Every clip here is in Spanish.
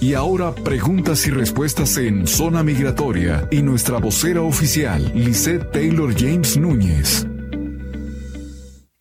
Y ahora preguntas y respuestas en Zona Migratoria y nuestra vocera oficial, Lisette Taylor James Núñez.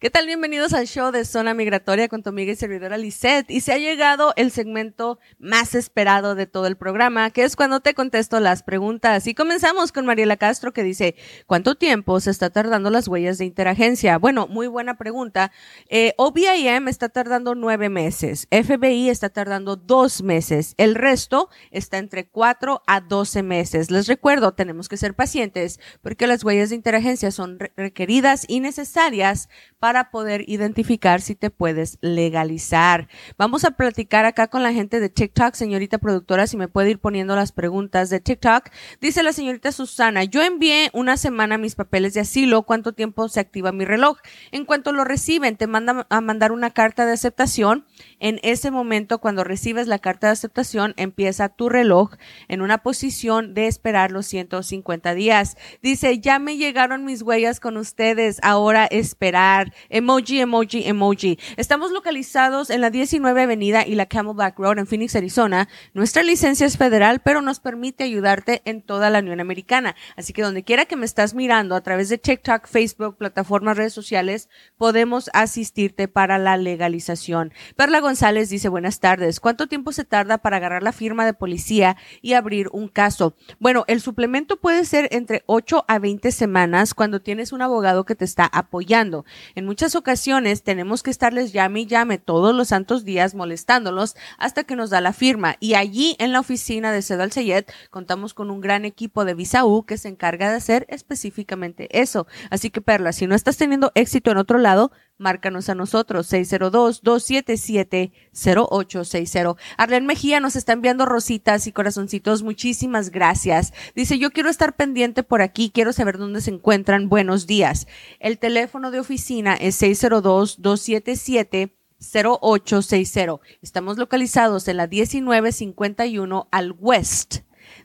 ¿Qué tal? Bienvenidos al show de Zona Migratoria con tu amiga y servidora Lisette. Y se ha llegado el segmento más esperado de todo el programa, que es cuando te contesto las preguntas. Y comenzamos con Mariela Castro que dice, ¿cuánto tiempo se está tardando las huellas de interagencia? Bueno, muy buena pregunta. Eh, OBIM está tardando nueve meses. FBI está tardando dos meses. El resto está entre cuatro a doce meses. Les recuerdo, tenemos que ser pacientes porque las huellas de interagencia son requeridas y necesarias para poder identificar si te puedes legalizar. Vamos a platicar acá con la gente de TikTok, señorita productora, si me puede ir poniendo las preguntas de TikTok. Dice la señorita Susana, yo envié una semana mis papeles de asilo, ¿cuánto tiempo se activa mi reloj? En cuanto lo reciben, te mandan a mandar una carta de aceptación. En ese momento, cuando recibes la carta de aceptación, empieza tu reloj en una posición de esperar los 150 días. Dice, ya me llegaron mis huellas con ustedes, ahora esperar. Emoji, emoji, emoji. Estamos localizados en la 19 Avenida y la Camelback Road en Phoenix, Arizona. Nuestra licencia es federal, pero nos permite ayudarte en toda la Unión Americana. Así que donde quiera que me estás mirando a través de TikTok, Facebook, plataformas, redes sociales, podemos asistirte para la legalización. Perla González dice, buenas tardes. ¿Cuánto tiempo se tarda para agarrar la firma de policía y abrir un caso? Bueno, el suplemento puede ser entre 8 a 20 semanas cuando tienes un abogado que te está apoyando. En muchas ocasiones tenemos que estarles llame y llame todos los santos días molestándolos hasta que nos da la firma. Y allí en la oficina de Cedal Sayed contamos con un gran equipo de Visa U que se encarga de hacer específicamente eso. Así que Perla, si no estás teniendo éxito en otro lado, márcanos a nosotros 602-277-0860. Arlen Mejía nos está enviando rositas y corazoncitos. Muchísimas gracias. Dice, yo quiero estar pendiente por aquí, quiero saber dónde se encuentran. Buenos días. El teléfono de oficina es 602-277. 0860. Estamos localizados en la 1951 al West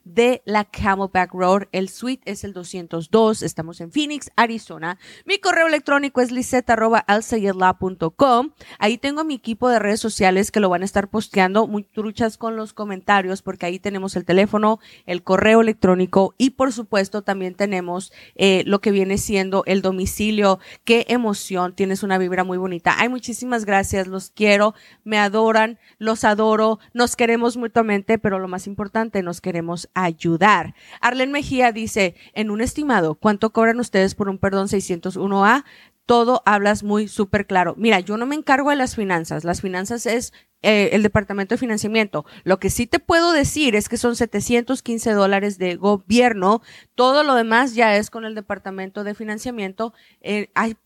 de la Camelback Road. El suite es el 202. Estamos en Phoenix, Arizona. Mi correo electrónico es liseta.alsayedla.com. Ahí tengo mi equipo de redes sociales que lo van a estar posteando muy truchas con los comentarios porque ahí tenemos el teléfono, el correo electrónico y por supuesto también tenemos eh, lo que viene siendo el domicilio. Qué emoción. Tienes una vibra muy bonita. Ay, muchísimas gracias. Los quiero. Me adoran. Los adoro. Nos queremos mutuamente, pero lo más importante, nos queremos ayudar. Arlen Mejía dice, en un estimado, ¿cuánto cobran ustedes por un perdón 601A? Todo hablas muy súper claro. Mira, yo no me encargo de las finanzas. Las finanzas es eh, el departamento de financiamiento. Lo que sí te puedo decir es que son 715 dólares de gobierno. Todo lo demás ya es con el departamento de financiamiento. Eh, hay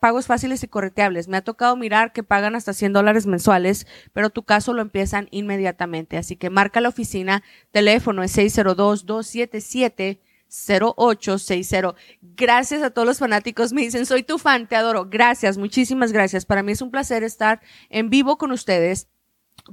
pagos fáciles y correteables. Me ha tocado mirar que pagan hasta 100 dólares mensuales, pero tu caso lo empiezan inmediatamente. Así que marca la oficina, teléfono es 602-277. 0860. Gracias a todos los fanáticos. Me dicen, soy tu fan, te adoro. Gracias, muchísimas gracias. Para mí es un placer estar en vivo con ustedes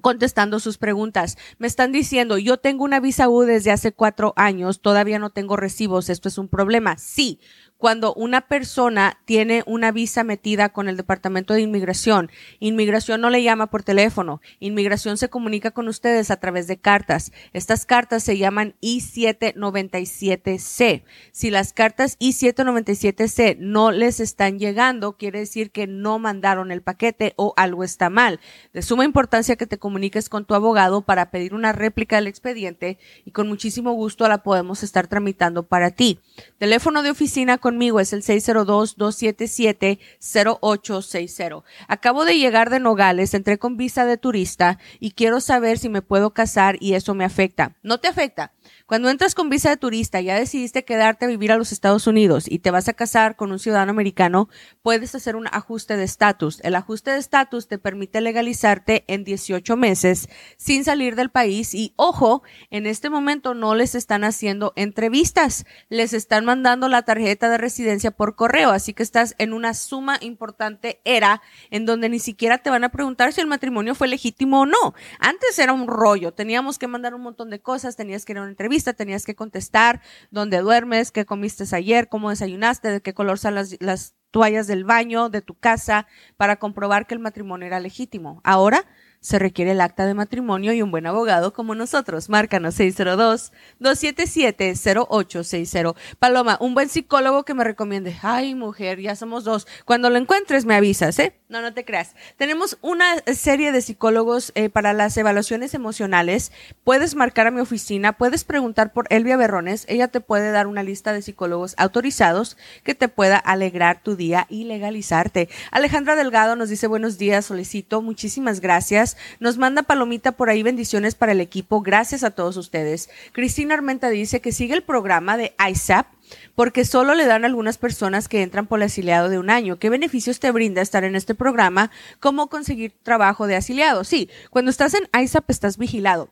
contestando sus preguntas. Me están diciendo, yo tengo una visa U desde hace cuatro años, todavía no tengo recibos, esto es un problema. Sí, cuando una persona tiene una visa metida con el Departamento de Inmigración. Inmigración no le llama por teléfono. Inmigración se comunica con ustedes a través de cartas. Estas cartas se llaman I-797C. Si las cartas I-797C no les están llegando, quiere decir que no mandaron el paquete o algo está mal. De suma importancia que te comuniques con tu abogado para pedir una réplica del expediente y con muchísimo gusto la podemos estar tramitando para ti. Teléfono de oficina conmigo es el 602-277-0860. Acabo de llegar de Nogales, entré con visa de turista y quiero saber si me puedo casar y eso me afecta. No te afecta. Cuando entras con visa de turista, ya decidiste quedarte a vivir a los Estados Unidos y te vas a casar con un ciudadano americano, puedes hacer un ajuste de estatus. El ajuste de estatus te permite legalizarte en 18 meses sin salir del país y ojo, en este momento no les están haciendo entrevistas, les están mandando la tarjeta de residencia por correo, así que estás en una suma importante era en donde ni siquiera te van a preguntar si el matrimonio fue legítimo o no. Antes era un rollo, teníamos que mandar un montón de cosas, tenías que ir a una entrevista tenías que contestar dónde duermes, qué comiste ayer, cómo desayunaste, de qué color son las, toallas del baño, de tu casa, para comprobar que el matrimonio era legítimo. Ahora se requiere el acta de matrimonio y un buen abogado como nosotros. Márcanos 602-277-0860. Paloma, un buen psicólogo que me recomiende. Ay, mujer, ya somos dos. Cuando lo encuentres me avisas, ¿eh? No, no te creas. Tenemos una serie de psicólogos eh, para las evaluaciones emocionales. Puedes marcar a mi oficina, puedes preguntar por Elvia Berrones. Ella te puede dar una lista de psicólogos autorizados que te pueda alegrar tu día y legalizarte. Alejandra Delgado nos dice buenos días, solicito. Muchísimas gracias. Nos manda palomita por ahí bendiciones para el equipo. Gracias a todos ustedes. Cristina Armenta dice que sigue el programa de ISAP porque solo le dan algunas personas que entran por el asiliado de un año. ¿Qué beneficios te brinda estar en este programa? ¿Cómo conseguir trabajo de asiliado? Sí, cuando estás en ISAP estás vigilado.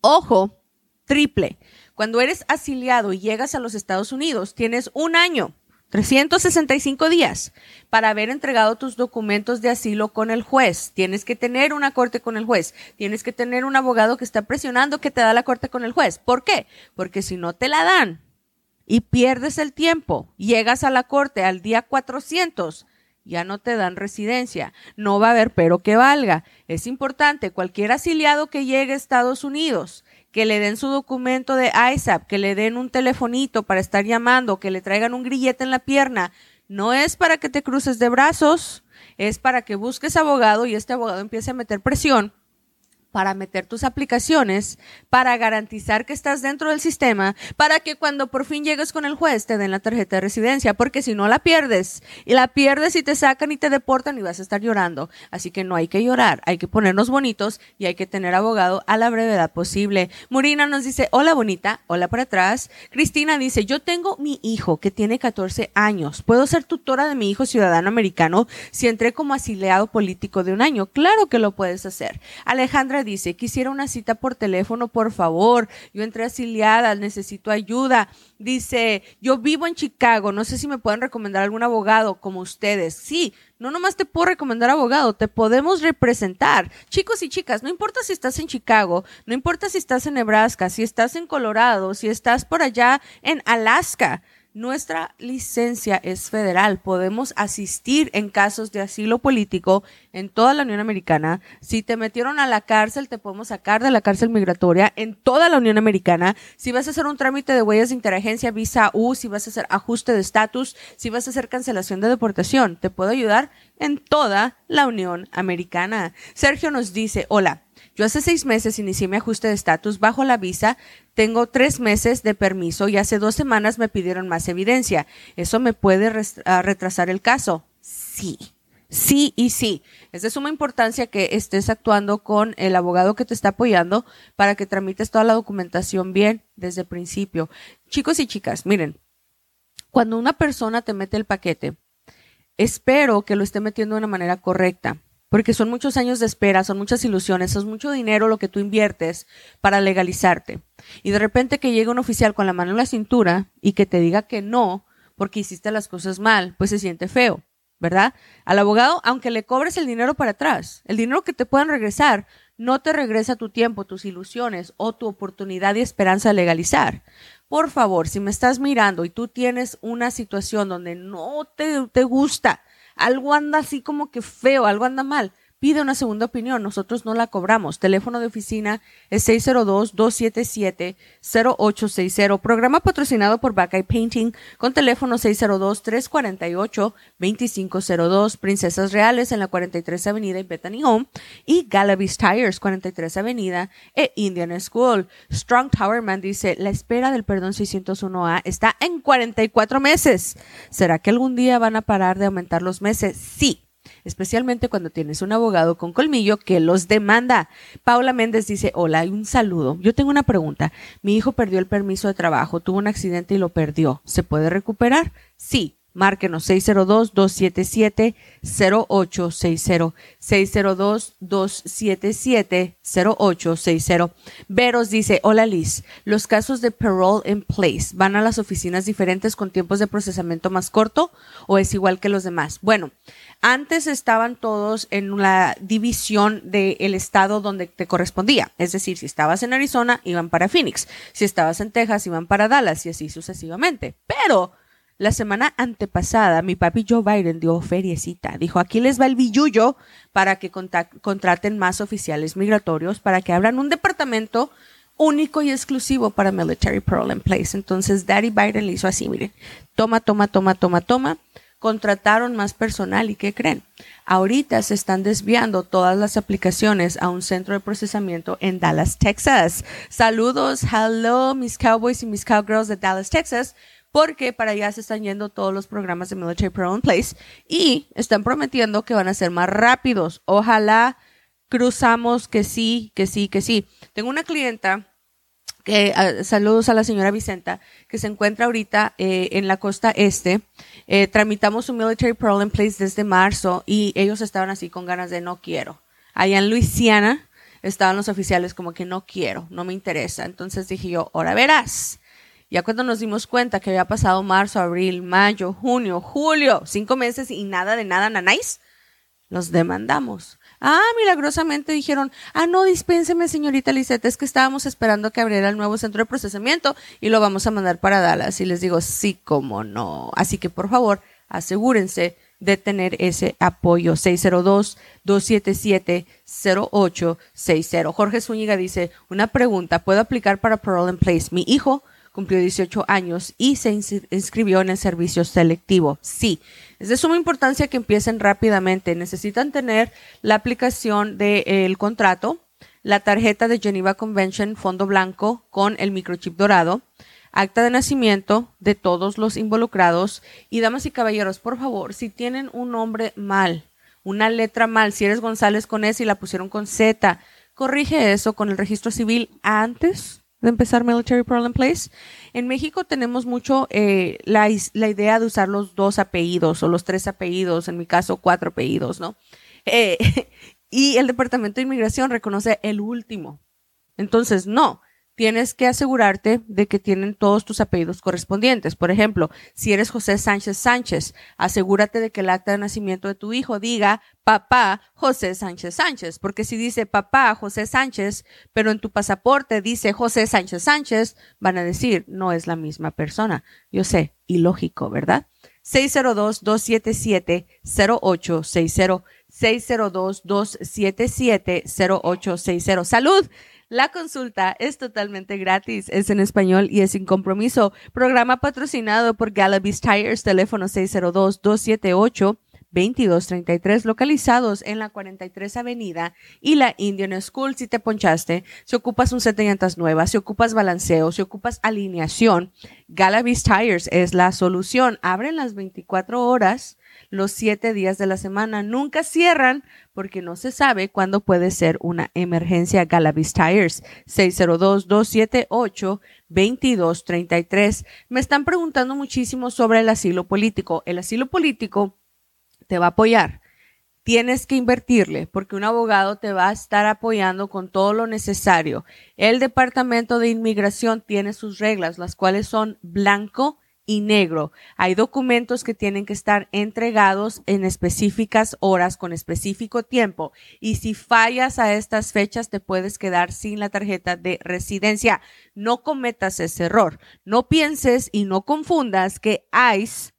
Ojo, triple. Cuando eres asiliado y llegas a los Estados Unidos, tienes un año 365 días para haber entregado tus documentos de asilo con el juez. Tienes que tener una corte con el juez. Tienes que tener un abogado que está presionando que te da la corte con el juez. ¿Por qué? Porque si no te la dan y pierdes el tiempo, llegas a la corte al día 400, ya no te dan residencia. No va a haber pero que valga. Es importante, cualquier asiliado que llegue a Estados Unidos, que le den su documento de ISAP, que le den un telefonito para estar llamando, que le traigan un grillete en la pierna, no es para que te cruces de brazos, es para que busques abogado y este abogado empiece a meter presión para meter tus aplicaciones, para garantizar que estás dentro del sistema, para que cuando por fin llegues con el juez te den la tarjeta de residencia, porque si no la pierdes, y la pierdes y te sacan y te deportan y vas a estar llorando. Así que no hay que llorar, hay que ponernos bonitos y hay que tener abogado a la brevedad posible. Murina nos dice, hola bonita, hola para atrás. Cristina dice, yo tengo mi hijo que tiene 14 años, ¿puedo ser tutora de mi hijo ciudadano americano si entré como asiliado político de un año? Claro que lo puedes hacer. Alejandra dice, quisiera una cita por teléfono, por favor. Yo entré asiliada, necesito ayuda. Dice, yo vivo en Chicago, no sé si me pueden recomendar algún abogado como ustedes. Sí, no nomás te puedo recomendar abogado, te podemos representar. Chicos y chicas, no importa si estás en Chicago, no importa si estás en Nebraska, si estás en Colorado, si estás por allá en Alaska. Nuestra licencia es federal. Podemos asistir en casos de asilo político en toda la Unión Americana. Si te metieron a la cárcel, te podemos sacar de la cárcel migratoria en toda la Unión Americana. Si vas a hacer un trámite de huellas de interagencia, visa U, si vas a hacer ajuste de estatus, si vas a hacer cancelación de deportación, te puedo ayudar en toda la Unión Americana. Sergio nos dice, hola. Yo hace seis meses inicié mi ajuste de estatus bajo la visa, tengo tres meses de permiso y hace dos semanas me pidieron más evidencia. ¿Eso me puede ah, retrasar el caso? Sí. Sí y sí. Es de suma importancia que estés actuando con el abogado que te está apoyando para que tramites toda la documentación bien desde el principio. Chicos y chicas, miren, cuando una persona te mete el paquete, espero que lo esté metiendo de una manera correcta porque son muchos años de espera, son muchas ilusiones, es mucho dinero lo que tú inviertes para legalizarte. Y de repente que llegue un oficial con la mano en la cintura y que te diga que no, porque hiciste las cosas mal, pues se siente feo, ¿verdad? Al abogado, aunque le cobres el dinero para atrás, el dinero que te puedan regresar, no te regresa tu tiempo, tus ilusiones o tu oportunidad y esperanza de legalizar. Por favor, si me estás mirando y tú tienes una situación donde no te, te gusta, algo anda así como que feo, algo anda mal, pide una segunda opinión. Nosotros no la cobramos. Teléfono de oficina es 602-277-0860. Programa patrocinado por Buckeye Painting con teléfono 602-348-2502. Princesas Reales en la 43 Avenida y Bethany Home. Y Galavis Tires 43 Avenida e Indian School. Strong Towerman dice, la espera del perdón 601A está en 44 meses. ¿Será que algún día van a parar de aumentar los meses? Sí especialmente cuando tienes un abogado con colmillo que los demanda. Paula Méndez dice, hola, un saludo. Yo tengo una pregunta. Mi hijo perdió el permiso de trabajo, tuvo un accidente y lo perdió. ¿Se puede recuperar? Sí. Márquenos 602-277-0860. 602-277-0860. Veros dice, hola Liz, los casos de parole in place van a las oficinas diferentes con tiempos de procesamiento más corto o es igual que los demás. Bueno, antes estaban todos en la división del estado donde te correspondía. Es decir, si estabas en Arizona, iban para Phoenix. Si estabas en Texas, iban para Dallas y así sucesivamente. Pero La semana antepasada, mi papi Joe Biden dio feriecita. Dijo, aquí les va el billullo para que contraten más oficiales migratorios, para que abran un departamento único y exclusivo para Military Parole in Place. Entonces, Daddy Biden le hizo así, miren, toma, toma, toma, toma, toma. Contrataron más personal y ¿qué creen? Ahorita se están desviando todas las aplicaciones a un centro de procesamiento en Dallas, Texas. Saludos, hello, mis cowboys y mis cowgirls de Dallas, Texas porque para allá se están yendo todos los programas de Military Pro in Place y están prometiendo que van a ser más rápidos. Ojalá cruzamos que sí, que sí, que sí. Tengo una clienta ah, saludos a la señora Vicenta, que se encuentra ahorita eh, en la costa este. Eh, tramitamos un Military Pro in Place desde marzo y ellos estaban así con ganas de no quiero. Allá en Luisiana estaban los oficiales como que no quiero, no me interesa. Entonces dije yo, ahora verás. Ya cuando nos dimos cuenta que había pasado marzo, abril, mayo, junio, julio, cinco meses y nada de nada, nanáis, los demandamos. Ah, milagrosamente dijeron, ah, no, dispénseme, señorita Lisette, es que estábamos esperando que abriera el nuevo centro de procesamiento y lo vamos a mandar para Dallas. Y les digo, sí, como no. Así que por favor, asegúrense de tener ese apoyo. 602-277-0860. Jorge Zúñiga dice, una pregunta, ¿puedo aplicar para Parole in Place? Mi hijo cumplió 18 años y se inscribió en el servicio selectivo. Sí, es de suma importancia que empiecen rápidamente. Necesitan tener la aplicación del contrato, la tarjeta de Geneva Convention fondo blanco con el microchip dorado, acta de nacimiento de todos los involucrados y damas y caballeros, por favor, si tienen un nombre mal, una letra mal, si eres González con S y la pusieron con Z, corrige eso con el registro civil antes de empezar Military Problem Place. En México tenemos mucho eh, la, la, idea de usar los dos apellidos o los tres apellidos, en mi caso cuatro apellidos, ¿no? Eh, y el Departamento de Inmigración reconoce el último. Entonces, no, tienes que asegurarte de que tienen todos tus apellidos correspondientes. Por ejemplo, si eres José Sánchez Sánchez, asegúrate de que el acta de nacimiento de tu hijo diga papá José Sánchez Sánchez, porque si dice papá José Sánchez, pero en tu pasaporte dice José Sánchez Sánchez, van a decir no es la misma persona. Yo sé, ilógico, ¿verdad? 602-277-0860. 602-277-0860. Salud. La consulta es totalmente gratis, es en español y es sin compromiso. Programa patrocinado por Galavis Tires, teléfono 602-278. 2233 localizados en la 43 Avenida y la Indian School. Si te ponchaste, si ocupas un set de llantas nuevas, si ocupas balanceo, si ocupas alineación, Galavis Tires es la solución. Abren las 24 horas los siete días de la semana. Nunca cierran porque no se sabe cuándo puede ser una emergencia. Galavis Tires, 602-278-2233. Me están preguntando muchísimo sobre el asilo político. El asilo político te va a apoyar. Tienes que invertirle porque un abogado te va a estar apoyando con todo lo necesario. El Departamento de Inmigración tiene sus reglas, las cuales son blanco y negro. Hay documentos que tienen que estar entregados en específicas horas con específico tiempo y si fallas a estas fechas te puedes quedar sin la tarjeta de residencia. No cometas ese error. No pienses y no confundas que ICE,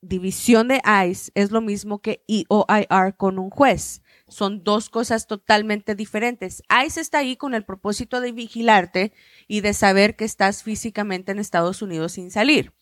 división de ICE, es lo mismo que EOIR con un juez. Son dos cosas totalmente diferentes. ICE está ahí con el propósito de vigilarte y de saber que estás físicamente en Estados Unidos sin salir.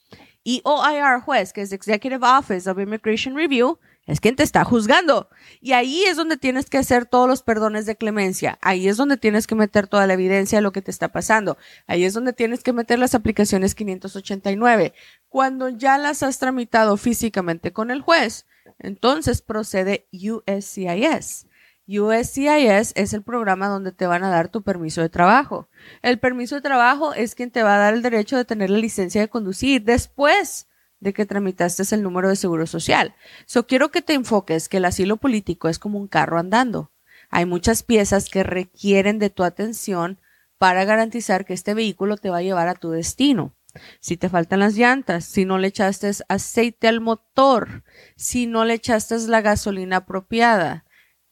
Y OIR juez, que es Executive Office of Immigration Review, es quien te está juzgando. Y ahí es donde tienes que hacer todos los perdones de clemencia. Ahí es donde tienes que meter toda la evidencia de lo que te está pasando. Ahí es donde tienes que meter las aplicaciones 589. Cuando ya las has tramitado físicamente con el juez, entonces procede USCIS. USCIS es el programa donde te van a dar tu permiso de trabajo. El permiso de trabajo es quien te va a dar el derecho de tener la licencia de conducir después de que tramitaste el número de seguro social. So quiero que te enfoques que el asilo político es como un carro andando. Hay muchas piezas que requieren de tu atención para garantizar que este vehículo te va a llevar a tu destino. Si te faltan las llantas, si no le echaste aceite al motor, si no le echaste la gasolina apropiada,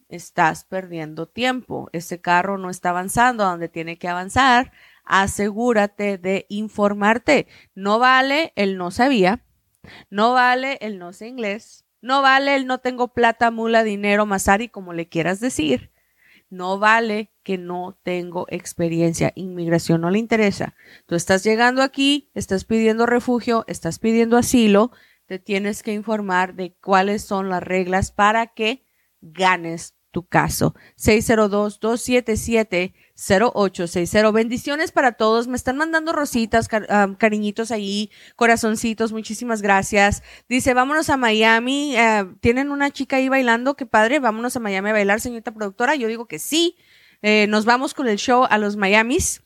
estás perdiendo tiempo. Ese carro no está avanzando a donde tiene que avanzar. Asegúrate de informarte. No vale el no sabía, No vale el no sé inglés. No vale el no tengo plata, mula, dinero, masari, como le quieras decir. No vale que no tengo experiencia. Inmigración no le interesa. Tú estás llegando aquí, estás pidiendo refugio, estás pidiendo asilo, te tienes que informar de cuáles son las reglas para que ganes tu caso. 602-277-0860. Bendiciones para todos. Me están mandando rositas, cariñitos ahí, corazoncitos. Muchísimas gracias. Dice, vámonos a Miami. Eh, Tienen una chica ahí bailando. Qué padre. Vámonos a Miami a bailar, señorita productora. Yo digo que sí. Eh, nos vamos con el show a los Miamis.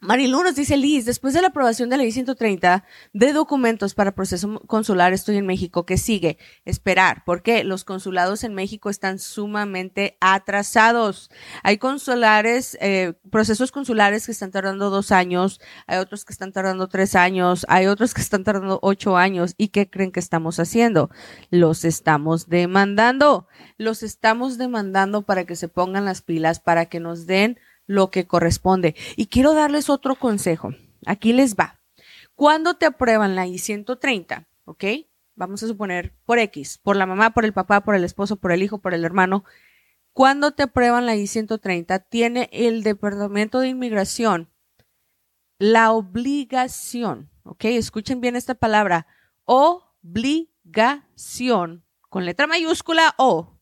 Marilu nos dice, Liz, después de la aprobación de la ley 130 de documentos para proceso consular, estoy en México. ¿Qué sigue? Esperar, porque los consulados en México están sumamente atrasados. Hay consulares, eh, procesos consulares que están tardando dos años, hay otros que están tardando tres años, hay otros que están tardando ocho años. ¿Y qué creen que estamos haciendo? Los estamos demandando. Los estamos demandando para que se pongan las pilas, para que nos den lo que corresponde. Y quiero darles otro consejo. Aquí les va. Cuando te aprueban la I-130, ¿ok? Vamos a suponer por X, por la mamá, por el papá, por el esposo, por el hijo, por el hermano. Cuando te aprueban la I-130, tiene el Departamento de Inmigración la obligación, ¿ok? Escuchen bien esta palabra, obligación, con letra mayúscula O,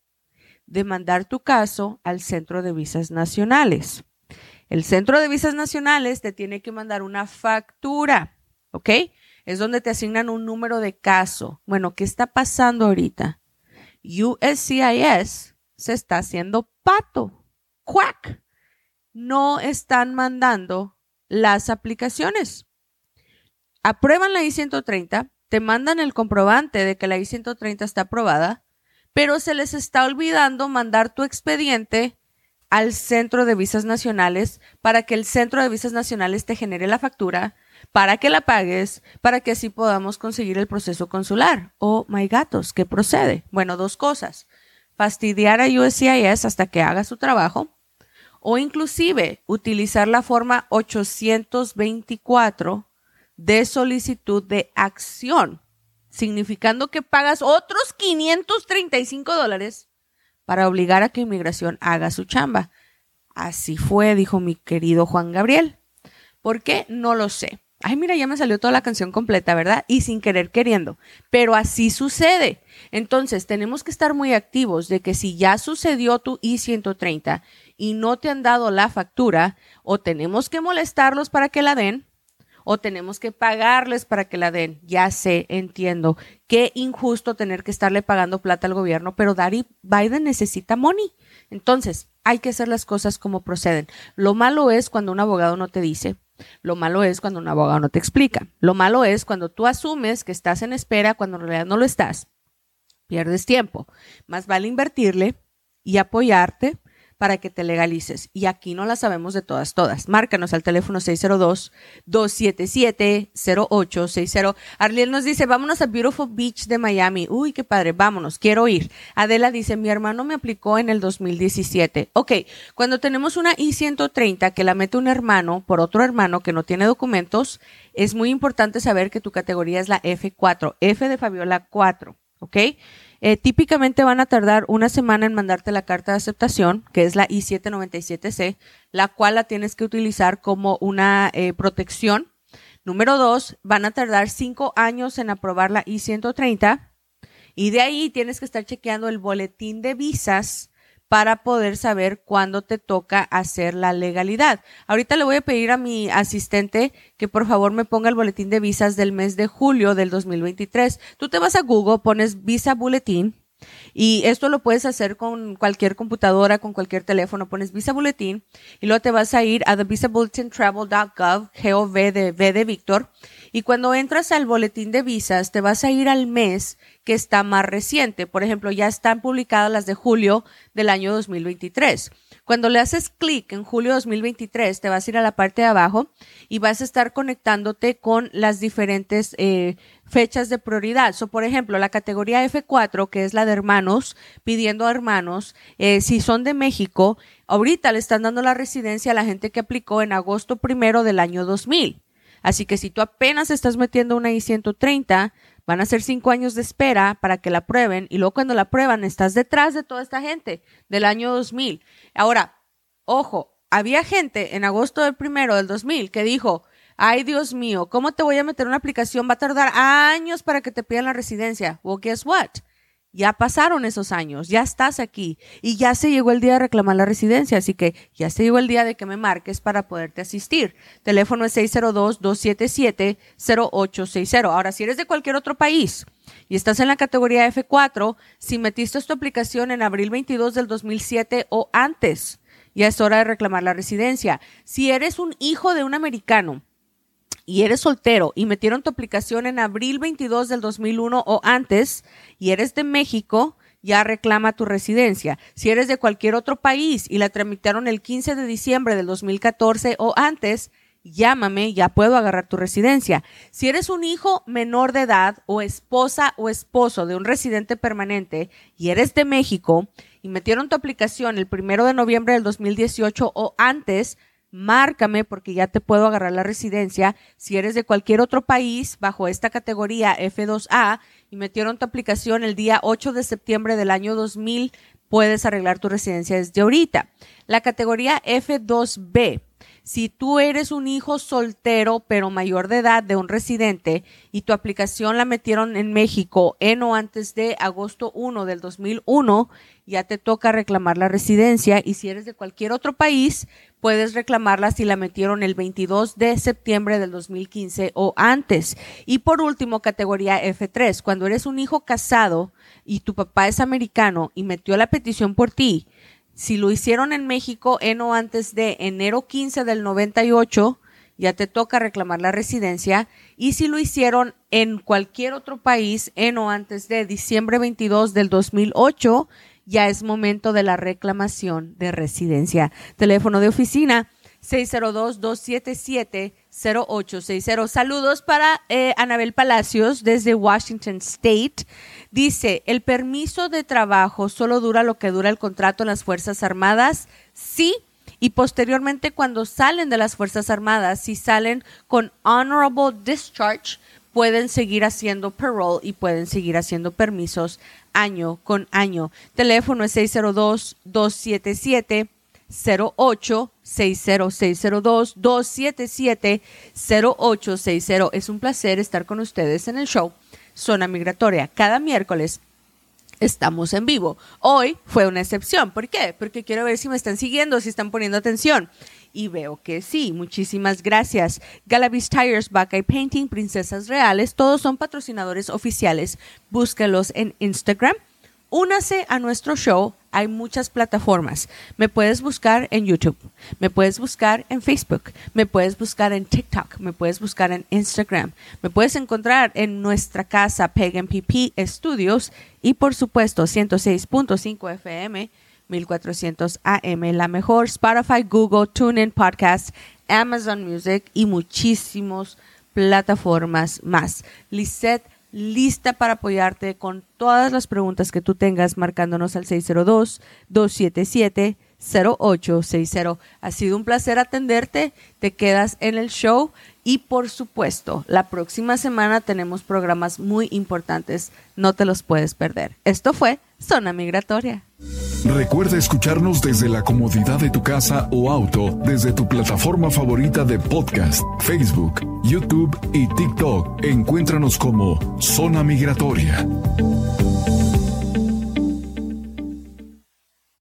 de mandar tu caso al Centro de Visas Nacionales. El Centro de Visas Nacionales te tiene que mandar una factura, ¿ok? Es donde te asignan un número de caso. Bueno, ¿qué está pasando ahorita? USCIS se está haciendo pato. ¡Cuac! No están mandando las aplicaciones. Aprueban la I-130, te mandan el comprobante de que la I-130 está aprobada, pero se les está olvidando mandar tu expediente al Centro de Visas Nacionales para que el Centro de Visas Nacionales te genere la factura, para que la pagues, para que así podamos conseguir el proceso consular. Oh, my gatos, ¿qué procede? Bueno, dos cosas. Fastidiar a USCIS hasta que haga su trabajo o inclusive utilizar la forma 824 de solicitud de acción, significando que pagas otros 535 dólares para obligar a que inmigración haga su chamba. Así fue, dijo mi querido Juan Gabriel. ¿Por qué? No lo sé. Ay, mira, ya me salió toda la canción completa, ¿verdad? Y sin querer queriendo. Pero así sucede. Entonces, tenemos que estar muy activos de que si ya sucedió tu I-130 y no te han dado la factura, o tenemos que molestarlos para que la den, o tenemos que pagarles para que la den. Ya sé, entiendo. Qué injusto tener que estarle pagando plata al gobierno, pero Daddy Biden necesita money. Entonces, hay que hacer las cosas como proceden. Lo malo es cuando un abogado no te dice. Lo malo es cuando un abogado no te explica. Lo malo es cuando tú asumes que estás en espera cuando en realidad no lo estás. Pierdes tiempo. Más vale invertirle y apoyarte para que te legalices. Y aquí no la sabemos de todas, todas. Márcanos al teléfono 602-277-0860. Arliel nos dice, vámonos a Beautiful Beach de Miami. Uy, qué padre, vámonos, quiero ir. Adela dice, mi hermano me aplicó en el 2017. Ok, cuando tenemos una I-130 que la mete un hermano por otro hermano que no tiene documentos, es muy importante saber que tu categoría es la F4, F de Fabiola 4. ¿ok? Eh, típicamente van a tardar una semana en mandarte la carta de aceptación, que es la I-797C, la cual la tienes que utilizar como una eh, protección. Número dos, van a tardar cinco años en aprobar la I-130 y de ahí tienes que estar chequeando el boletín de visas para poder saber cuándo te toca hacer la legalidad. Ahorita le voy a pedir a mi asistente que por favor me ponga el boletín de visas del mes de julio del 2023. Tú te vas a Google, pones visa bulletin y esto lo puedes hacer con cualquier computadora, con cualquier teléfono. Pones Visa Bulletin y luego te vas a ir a thevisabulletintravel.gov, GOV de V de Víctor. Y cuando entras al boletín de visas, te vas a ir al mes que está más reciente. Por ejemplo, ya están publicadas las de julio del año 2023. Cuando le haces clic en julio 2023, te vas a ir a la parte de abajo y vas a estar conectándote con las diferentes eh, fechas de prioridad. So, por ejemplo, la categoría F4, que es la de hermanos, pidiendo a hermanos, eh, si son de México, ahorita le están dando la residencia a la gente que aplicó en agosto primero del año 2000. Así que si tú apenas estás metiendo una I-130, Van a ser cinco años de espera para que la prueben y luego cuando la prueban estás detrás de toda esta gente del año 2000. Ahora, ojo, había gente en agosto del primero del 2000 que dijo, ay Dios mío, ¿cómo te voy a meter una aplicación? Va a tardar años para que te pidan la residencia. Well, guess what? Ya pasaron esos años, ya estás aquí y ya se llegó el día de reclamar la residencia, así que ya se llegó el día de que me marques para poderte asistir. Teléfono es 602-277-0860. Ahora, si eres de cualquier otro país y estás en la categoría F4, si metiste tu aplicación en abril 22 del 2007 o antes, ya es hora de reclamar la residencia. Si eres un hijo de un americano y eres soltero y metieron tu aplicación en abril 22 del 2001 o antes y eres de México, ya reclama tu residencia. Si eres de cualquier otro país y la tramitaron el 15 de diciembre del 2014 o antes, llámame, ya puedo agarrar tu residencia. Si eres un hijo menor de edad o esposa o esposo de un residente permanente y eres de México y metieron tu aplicación el primero de noviembre del 2018 o antes, márcame porque ya te puedo agarrar la residencia. Si eres de cualquier otro país bajo esta categoría F2A y metieron tu aplicación el día 8 de septiembre del año 2000, puedes arreglar tu residencia desde ahorita. La categoría F2B. Si tú eres un hijo soltero pero mayor de edad de un residente y tu aplicación la metieron en México en o antes de agosto 1 del 2001, ya te toca reclamar la residencia y si eres de cualquier otro país, puedes reclamarla si la metieron el 22 de septiembre del 2015 o antes. Y por último, categoría F3, cuando eres un hijo casado y tu papá es americano y metió la petición por ti, si lo hicieron en México en o antes de enero 15 del 98, ya te toca reclamar la residencia. Y si lo hicieron en cualquier otro país en o antes de diciembre 22 del 2008, ya es momento de la reclamación de residencia. Teléfono de oficina 602-277-0860. Saludos para eh, Anabel Palacios desde Washington State. Dice, ¿el permiso de trabajo solo dura lo que dura el contrato en las Fuerzas Armadas? Sí. Y posteriormente cuando salen de las Fuerzas Armadas, si salen con honorable discharge, pueden seguir haciendo parole y pueden seguir haciendo permisos año con año. Teléfono es 602-277. 08 60602 277 0860. Es un placer estar con ustedes en el show Zona Migratoria. Cada miércoles estamos en vivo. Hoy fue una excepción. ¿Por qué? Porque quiero ver si me están siguiendo, si están poniendo atención y veo que sí. Muchísimas gracias. Galavis Tires, Buckeye Painting, Princesas Reales, todos son patrocinadores oficiales. Búscalos en Instagram. Únase a nuestro show. Hay muchas plataformas. Me puedes buscar en YouTube, me puedes buscar en Facebook, me puedes buscar en TikTok, me puedes buscar en Instagram, me puedes encontrar en nuestra casa Pagan PP Studios y por supuesto 106.5 FM 1400 AM, la mejor Spotify, Google, TuneIn Podcast, Amazon Music y muchísimas plataformas más. Lisette, lista para apoyarte con todas las preguntas que tú tengas marcándonos al 602-277-0860. Ha sido un placer atenderte, te quedas en el show y por supuesto, la próxima semana tenemos programas muy importantes, no te los puedes perder. Esto fue Zona Migratoria. Recuerda escucharnos desde la comodidad de tu casa o auto, desde tu plataforma favorita de podcast, Facebook, YouTube y TikTok. Encuéntranos como Zona Migratoria.